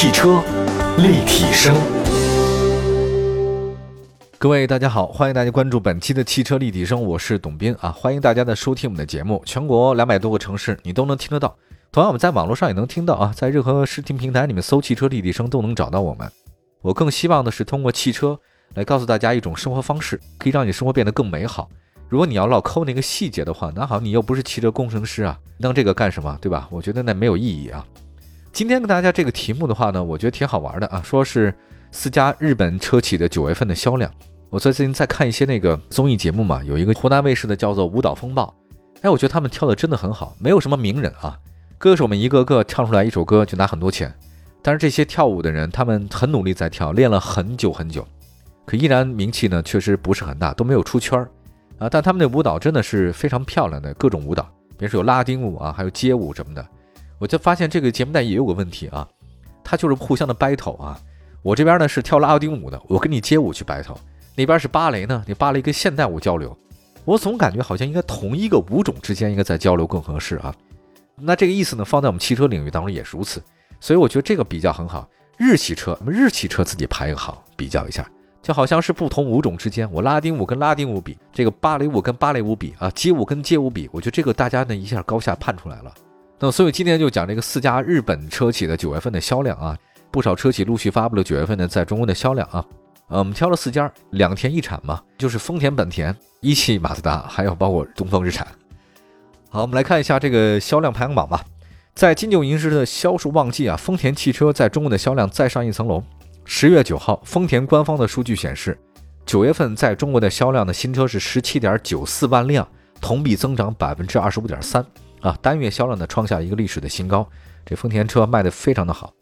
汽车立体声，各位大家好，欢迎大家关注本期的汽车立体声，我是董斌啊，欢迎大家的收听我们的节目，全国两百多个城市你都能听得到，同样我们在网络上也能听到啊，在任何视听平台里面搜“汽车立体声”都能找到我们。我更希望的是通过汽车来告诉大家一种生活方式，可以让你生活变得更美好。如果你要老抠那个细节的话，那好，你又不是汽车工程师啊，弄这个干什么，对吧？我觉得那没有意义啊。今天跟大家这个题目的话呢，我觉得挺好玩的啊，说是四家日本车企的九月份的销量。我最近在看一些那个综艺节目嘛，有一个湖南卫视的叫做《舞蹈风暴》，哎，我觉得他们跳的真的很好，没有什么名人啊，歌手们一个个唱出来一首歌就拿很多钱，但是这些跳舞的人，他们很努力在跳，练了很久很久，可依然名气呢确实不是很大，都没有出圈儿。啊，但他们的舞蹈真的是非常漂亮的各种舞蹈，比如说有拉丁舞啊，还有街舞什么的。我就发现这个节目带也有个问题啊，它就是互相的 battle 啊。我这边呢是跳拉丁舞的，我跟你街舞去 battle；那边是芭蕾呢，你芭蕾跟现代舞交流。我总感觉好像应该同一个舞种之间应该在交流更合适啊。那这个意思呢，放在我们汽车领域当中也是如此。所以我觉得这个比较很好。日系车，日系车自己排一个好，比较一下。就好像是不同舞种之间，我拉丁舞跟拉丁舞比，这个芭蕾舞跟芭蕾舞比啊，街舞跟街舞比，我觉得这个大家呢一下高下判出来了。那所以今天就讲这个四家日本车企的九月份的销量啊，不少车企陆续发布了九月份的在中国的销量啊。呃，我们挑了四家，两天一产嘛，就是丰田、本田、一汽、马自达，还有包括东风日产。好，我们来看一下这个销量排行榜吧。在金九银十的销售旺季啊，丰田汽车在中国的销量再上一层楼。十月九号，丰田官方的数据显示，九月份在中国的销量的新车是十七点九四万辆，同比增长百分之二十五点三啊，单月销量呢创下一个历史的新高。这丰田车卖的非常的好。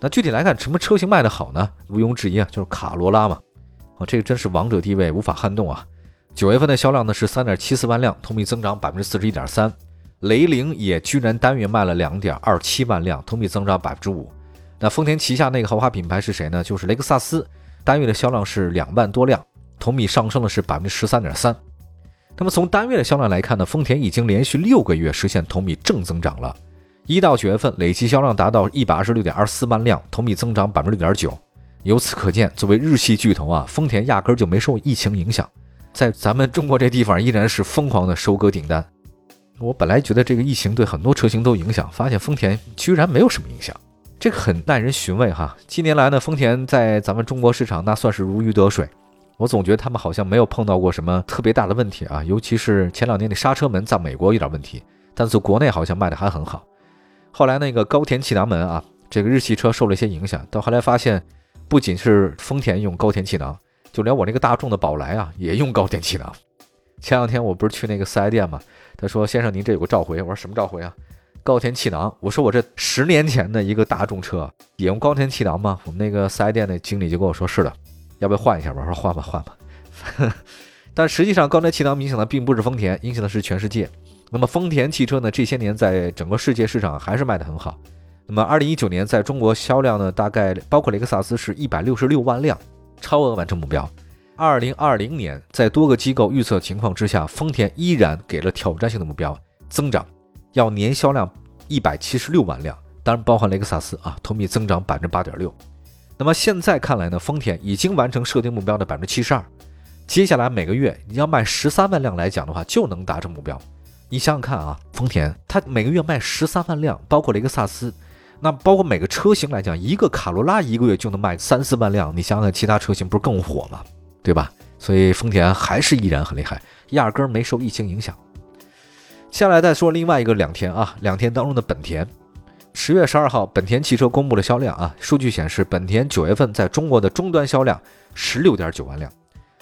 那具体来看，什么车型卖的好呢？毋庸置疑啊，就是卡罗拉嘛。啊，这个真是王者地位，无法撼动啊。九月份的销量呢是三点七四万辆，同比增长百分之四十一点三。雷凌也居然单月卖了两点二七万辆，同比增长百分之五。那丰田旗下那个豪华品牌是谁呢？就是雷克萨斯，单月的销量是两万多辆，同比上升的是百分之十三点三。那么从单月的销量来看呢，丰田已经连续六个月实现同比正增长了。一到九月份累计销量达到一百二十六点二四万辆，同比增长百分之六点九。由此可见，作为日系巨头啊，丰田压根就没受疫情影响，在咱们中国这地方依然是疯狂的收割订单。我本来觉得这个疫情对很多车型都影响，发现丰田居然没有什么影响。这个很耐人寻味哈。近年来呢，丰田在咱们中国市场那算是如鱼得水。我总觉得他们好像没有碰到过什么特别大的问题啊。尤其是前两年的刹车门在美国有点问题，但是国内好像卖的还很好。后来那个高田气囊门啊，这个日系车受了一些影响。到后来发现，不仅是丰田用高田气囊，就连我那个大众的宝来啊也用高田气囊。前两天我不是去那个四 S 店嘛，他说：“先生，您这有个召回。”我说：“什么召回啊？”高田气囊，我说我这十年前的一个大众车也用高田气囊吗？我们那个四 S 店的经理就跟我说是的，要不要换一下吧？我说换吧，换吧。但实际上，高田气囊影响的并不是丰田，影响的是全世界。那么丰田汽车呢，这些年在整个世界市场还是卖得很好。那么二零一九年在中国销量呢，大概包括雷克萨斯是一百六十六万辆，超额完成目标。二零二零年在多个机构预测情况之下，丰田依然给了挑战性的目标，增长。要年销量一百七十六万辆，当然包含雷克萨斯啊，同比增长百分之八点六。那么现在看来呢，丰田已经完成设定目标的百分之七十二。接下来每个月你要卖十三万辆来讲的话，就能达成目标。你想想看啊，丰田它每个月卖十三万辆，包括雷克萨斯，那包括每个车型来讲，一个卡罗拉一个月就能卖三四万辆。你想想，其他车型不是更火吗？对吧？所以丰田还是依然很厉害，压根儿没受疫情影响。下来再说另外一个两天啊，两天当中的本田，十月十二号，本田汽车公布了销量啊，数据显示，本田九月份在中国的终端销量十六点九万辆，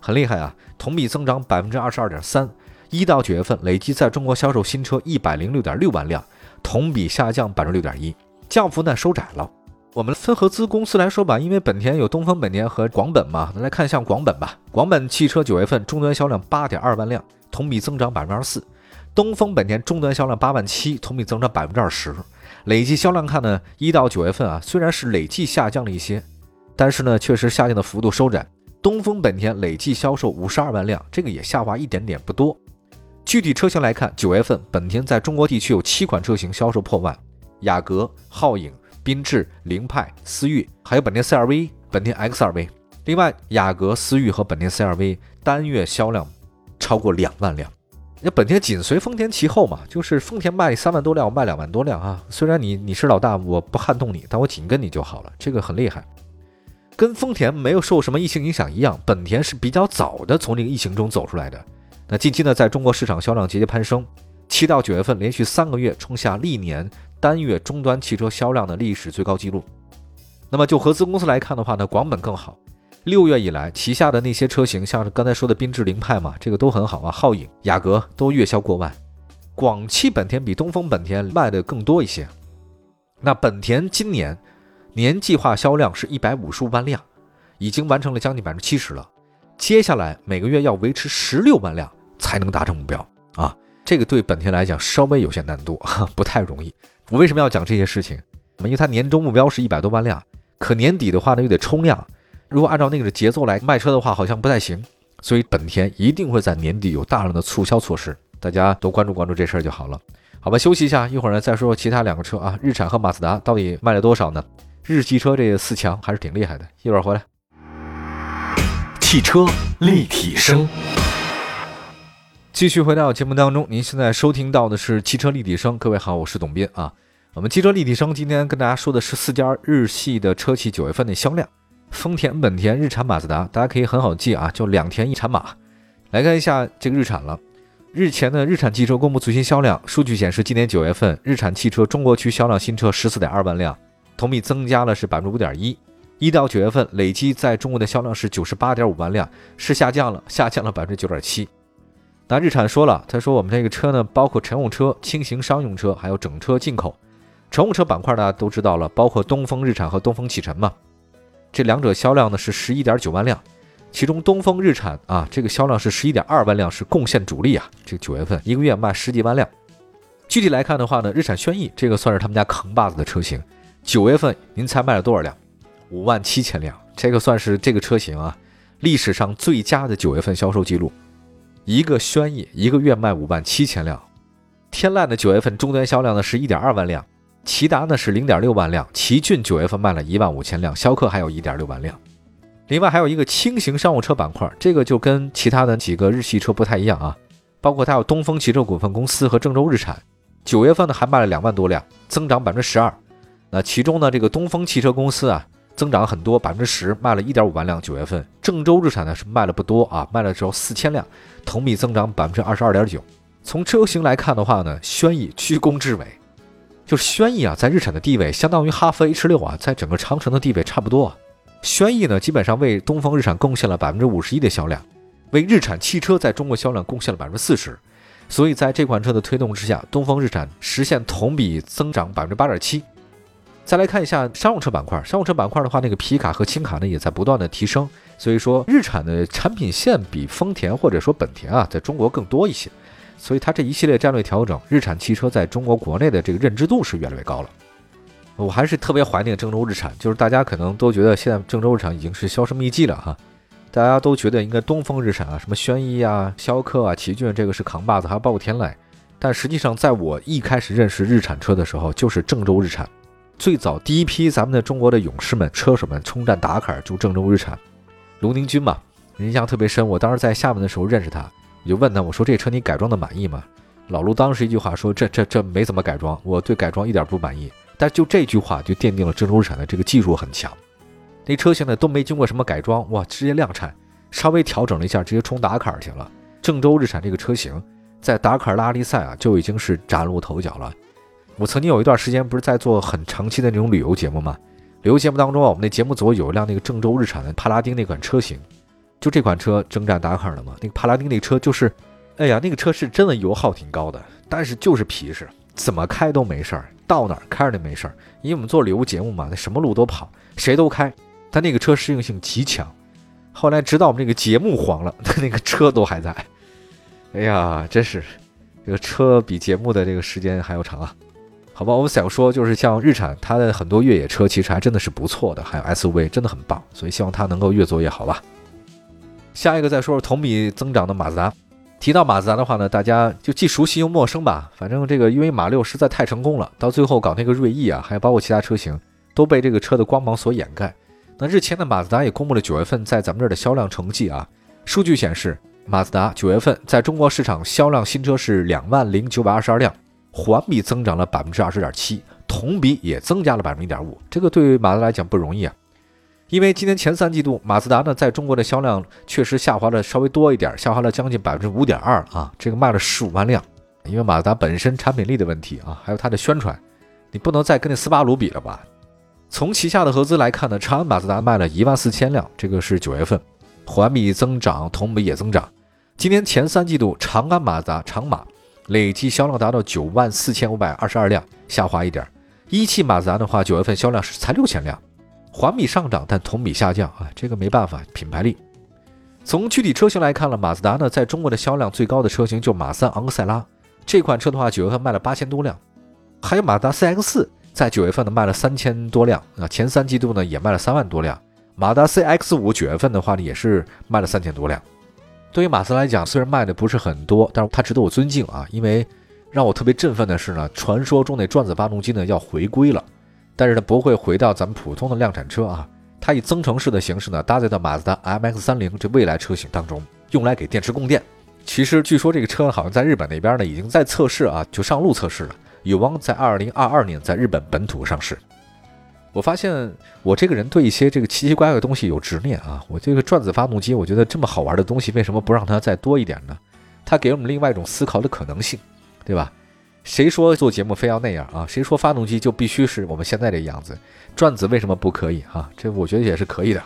很厉害啊，同比增长百分之二十二点三。一到九月份累计在中国销售新车一百零六点六万辆，同比下降百分之六点一，降幅呢收窄了。我们分合资公司来说吧，因为本田有东风本田和广本嘛，来看一下广本吧。广本汽车九月份终端销量八点二万辆，同比增长百分之二十四。东风本田终端销量八万七，同比增长百分之二十。累计销量看呢，一到九月份啊，虽然是累计下降了一些，但是呢，确实下降的幅度收窄。东风本田累计销售五十二万辆，这个也下滑一点点，不多。具体车型来看，九月份本田在中国地区有七款车型销售破万：雅阁、皓影、缤智、凌派、思域，还有本田 CR-V、本田 XR-V。另外，雅阁、思域和本田 CR-V 单月销量超过两万辆。那本田紧随丰田其后嘛，就是丰田卖三万多辆，卖两万多辆啊。虽然你你是老大，我不撼动你，但我紧跟你就好了，这个很厉害。跟丰田没有受什么疫情影响一样，本田是比较早的从这个疫情中走出来的。那近期呢，在中国市场销量节节攀升，七到九月份连续三个月冲下历年单月终端汽车销量的历史最高纪录。那么就合资公司来看的话呢，广本更好。六月以来，旗下的那些车型，像是刚才说的缤智凌派嘛，这个都很好啊。皓影、雅阁都月销过万。广汽本田比东风本田卖的更多一些。那本田今年年计划销量是一百五十五万辆，已经完成了将近百分之七十了。接下来每个月要维持十六万辆才能达成目标啊！这个对本田来讲稍微有些难度，不太容易。我为什么要讲这些事情？因为它年终目标是一百多万辆，可年底的话呢又得冲量。如果按照那个的节奏来卖车的话，好像不太行，所以本田一定会在年底有大量的促销措施，大家都关注关注这事儿就好了。好吧，休息一下，一会儿呢再说说其他两个车啊，日产和马自达到底卖了多少呢？日系车这四强还是挺厉害的，一会儿回来。汽车立体声，继续回到节目当中，您现在收听到的是汽车立体声。各位好，我是董斌啊。我们汽车立体声今天跟大家说的是四家日系的车企九月份的销量。丰田、本田、日产、马自达，大家可以很好记啊，就两田一产马。来看一下这个日产了。日前的日产汽车公布最新销量数据显示，今年九月份日产汽车中国区销量新车十四点二万辆，同比增加了是百分之五点一。一到九月份累计在中国的销量是九十八点五万辆，是下降了，下降了百分之九点七。那日产说了，他说我们这个车呢，包括乘用车、轻型商用车，还有整车进口。乘用车板块大家都知道了，包括东风日产和东风启辰嘛。这两者销量呢是十一点九万辆，其中东风日产啊，这个销量是十一点二万辆，是贡献主力啊。这个九月份一个月卖十几万辆。具体来看的话呢，日产轩逸这个算是他们家扛把子的车型，九月份您猜卖了多少辆？五万七千辆，这个算是这个车型啊历史上最佳的九月份销售记录。一个轩逸一个月卖五万七千辆。天籁的九月份终端销量呢是一点二万辆。骐达呢是零点六万辆，奇骏九月份卖了一万五千辆，逍客还有一点六万辆。另外还有一个轻型商务车板块，这个就跟其他的几个日系车不太一样啊。包括它有东风汽车股份公司和郑州日产，九月份呢还卖了两万多辆，增长百分之十二。那其中呢这个东风汽车公司啊增长很多，百分之十，卖了一点五万辆。九月份郑州日产呢是卖了不多啊，卖了只有四千辆，同比增长百分之二十二点九。从车型来看的话呢，轩逸居功至伟。就是轩逸啊，在日产的地位相当于哈弗 H 六啊，在整个长城的地位差不多。啊轩逸呢，基本上为东风日产贡献了百分之五十一的销量，为日产汽车在中国销量贡献了百分之四十。所以在这款车的推动之下，东风日产实现同比增长百分之八点七。再来看一下商用车板块，商用车板块的话，那个皮卡和轻卡呢也在不断的提升。所以说，日产的产品线比丰田或者说本田啊，在中国更多一些。所以它这一系列战略调整，日产汽车在中国国内的这个认知度是越来越高了。我还是特别怀念郑州日产，就是大家可能都觉得现在郑州日产已经是销声匿迹了哈，大家都觉得应该东风日产啊，什么轩逸啊、逍客啊、奇骏这个是扛把子，还有包括天籁。但实际上，在我一开始认识日产车的时候，就是郑州日产。最早第一批咱们的中国的勇士们、车手们冲战达喀尔，就郑州日产，卢宁军嘛，印象特别深。我当时在厦门的时候认识他。我就问他，我说这车你改装的满意吗？老卢当时一句话说，这这这没怎么改装，我对改装一点不满意。但就这句话就奠定了郑州日产的这个技术很强。那车现在都没经过什么改装，哇，直接量产，稍微调整了一下，直接冲达喀尔去了。郑州日产这个车型在达喀尔拉力赛啊就已经是崭露头角了。我曾经有一段时间不是在做很长期的那种旅游节目吗？旅游节目当中啊，我们那节目组有一辆那个郑州日产的帕拉丁那款车型。就这款车征战达喀尔了嘛？那个帕拉丁那车就是，哎呀，那个车是真的油耗挺高的，但是就是皮实，怎么开都没事儿，到哪儿开着都没事儿。因为我们做旅游节目嘛，那什么路都跑，谁都开，但那个车适应性极强。后来直到我们这个节目黄了，那个车都还在。哎呀，真是，这个车比节目的这个时间还要长啊。好吧，我们想说就是像日产，它的很多越野车其实还真的是不错的，还有 SUV 真的很棒，所以希望它能够越做越好吧。下一个再说说同比增长的马自达。提到马自达的话呢，大家就既熟悉又陌生吧。反正这个因为马六实在太成功了，到最后搞那个锐意啊，还有包括其他车型，都被这个车的光芒所掩盖。那日前的马自达也公布了九月份在咱们这儿的销量成绩啊，数据显示，马自达九月份在中国市场销量新车是两万零九百二十二辆，环比增长了百分之二十点七，同比也增加了百分之一点五。这个对于马自达来讲不容易啊，因为今年前三季度马自达呢在中国的销量确实下滑了稍微多一点，下滑了将近百分之五点二啊，这个卖了十五万辆。因为马自达本身产品力的问题啊，还有它的宣传，你不能再跟那斯巴鲁比了吧？从旗下的合资来看呢，长安马自达卖了一万四千辆，这个是九月份，环比增长，同比也增长。今年前三季度，长安马自达长马累计销量达到九万四千五百二十二辆，下滑一点。一汽马自达的话，九月份销量是才六千辆，环比上涨，但同比下降啊，这个没办法，品牌力。从具体车型来看了，马自达呢，在中国的销量最高的车型就马三昂克赛拉。这款车的话，九月份卖了八千多辆，还有马自达 CX 四，在九月份呢卖了三千多辆啊，前三季度呢也卖了三万多辆。马达 CX 五九月份的话呢也是卖了三千多辆。对于马自达来讲，虽然卖的不是很多，但是它值得我尊敬啊，因为让我特别振奋的是呢，传说中的转子发动机呢要回归了，但是呢不会回到咱们普通的量产车啊，它以增程式的形式呢搭载到马自达 MX 三零这未来车型当中，用来给电池供电。其实据说这个车好像在日本那边呢已经在测试啊，就上路测试了，有望在二零二二年在日本本土上市。我发现我这个人对一些这个奇奇怪怪的东西有执念啊，我这个转子发动机，我觉得这么好玩的东西，为什么不让它再多一点呢？它给我们另外一种思考的可能性，对吧？谁说做节目非要那样啊？谁说发动机就必须是我们现在这个样子？转子为什么不可以啊？这我觉得也是可以的。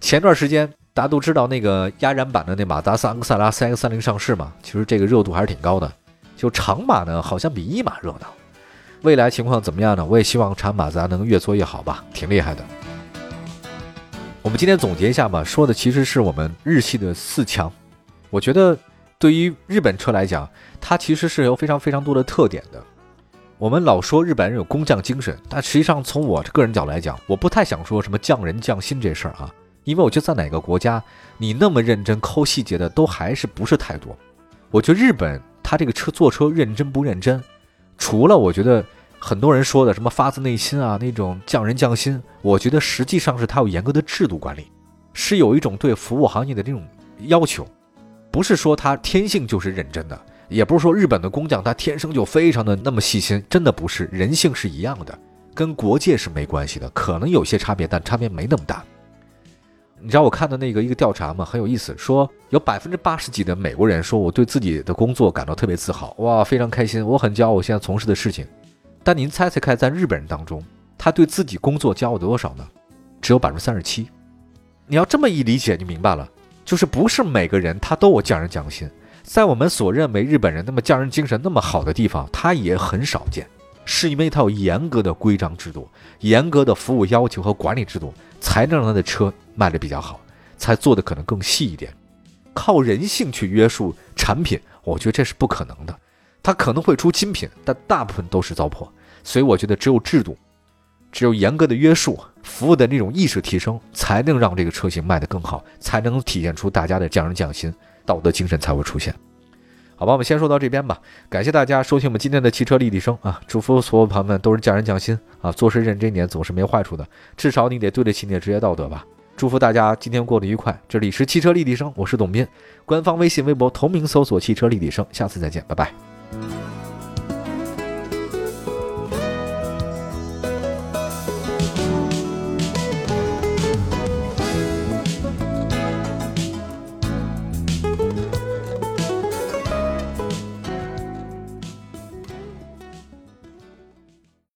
前段时间。大家都知道那个压燃版的那马达斯昂克萨拉 CX 三零上市嘛，其实这个热度还是挺高的。就长马呢，好像比一马热闹。未来情况怎么样呢？我也希望长马达能越做越好吧，挺厉害的。我们今天总结一下吧，说的其实是我们日系的四强。我觉得对于日本车来讲，它其实是有非常非常多的特点的。我们老说日本人有工匠精神，但实际上从我个人角度来讲，我不太想说什么匠人匠心这事儿啊。因为我觉得在哪个国家，你那么认真抠细节的都还是不是太多。我觉得日本他这个车坐车认真不认真，除了我觉得很多人说的什么发自内心啊那种匠人匠心，我觉得实际上是他有严格的制度管理，是有一种对服务行业的这种要求，不是说他天性就是认真的，也不是说日本的工匠他天生就非常的那么细心，真的不是，人性是一样的，跟国界是没关系的，可能有些差别，但差别没那么大。你知道我看的那个一个调查吗？很有意思，说有百分之八十几的美国人说我对自己的工作感到特别自豪，哇，非常开心，我很骄傲我现在从事的事情。但您猜猜看，在日本人当中，他对自己工作骄傲多少呢？只有百分之三十七。你要这么一理解，就明白了，就是不是每个人他都有匠人匠心，在我们所认为日本人那么匠人精神那么好的地方，他也很少见，是因为他有严格的规章制度、严格的服务要求和管理制度，才能让他的车。卖的比较好，才做的可能更细一点，靠人性去约束产品，我觉得这是不可能的。它可能会出精品，但大部分都是糟粕。所以我觉得只有制度，只有严格的约束，服务的那种意识提升，才能让这个车型卖得更好，才能体现出大家的匠人匠心，道德精神才会出现。好吧，我们先说到这边吧。感谢大家收听我们今天的汽车立体声啊！祝福所有朋友们都是匠人匠心啊！做事认真一点，总是没坏处的。至少你得对得起你的职业道德吧。祝福大家今天过得愉快。这里是汽车立体声，我是董斌。官方微信、微博同名搜索“汽车立体声”。下次再见，拜拜。